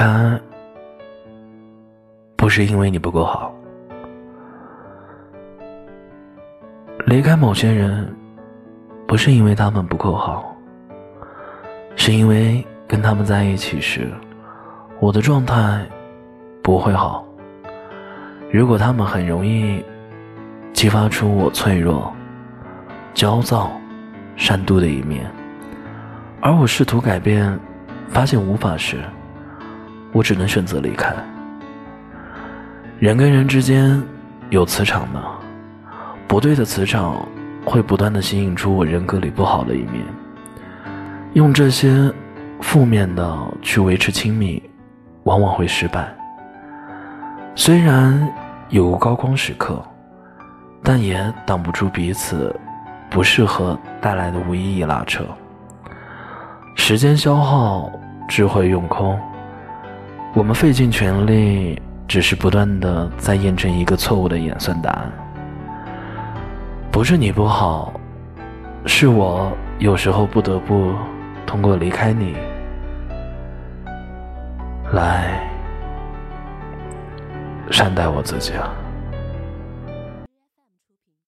开，不是因为你不够好。离开某些人，不是因为他们不够好，是因为跟他们在一起时，我的状态不会好。如果他们很容易激发出我脆弱、焦躁、善妒的一面，而我试图改变，发现无法时，我只能选择离开。人跟人之间有磁场的。不对的磁场会不断的吸引出我人格里不好的一面，用这些负面的去维持亲密，往往会失败。虽然有高光时刻，但也挡不住彼此不适合带来的无意义拉扯。时间消耗，智慧用空，我们费尽全力，只是不断的在验证一个错误的演算答案。不是你不好，是我有时候不得不通过离开你来善待我自己啊。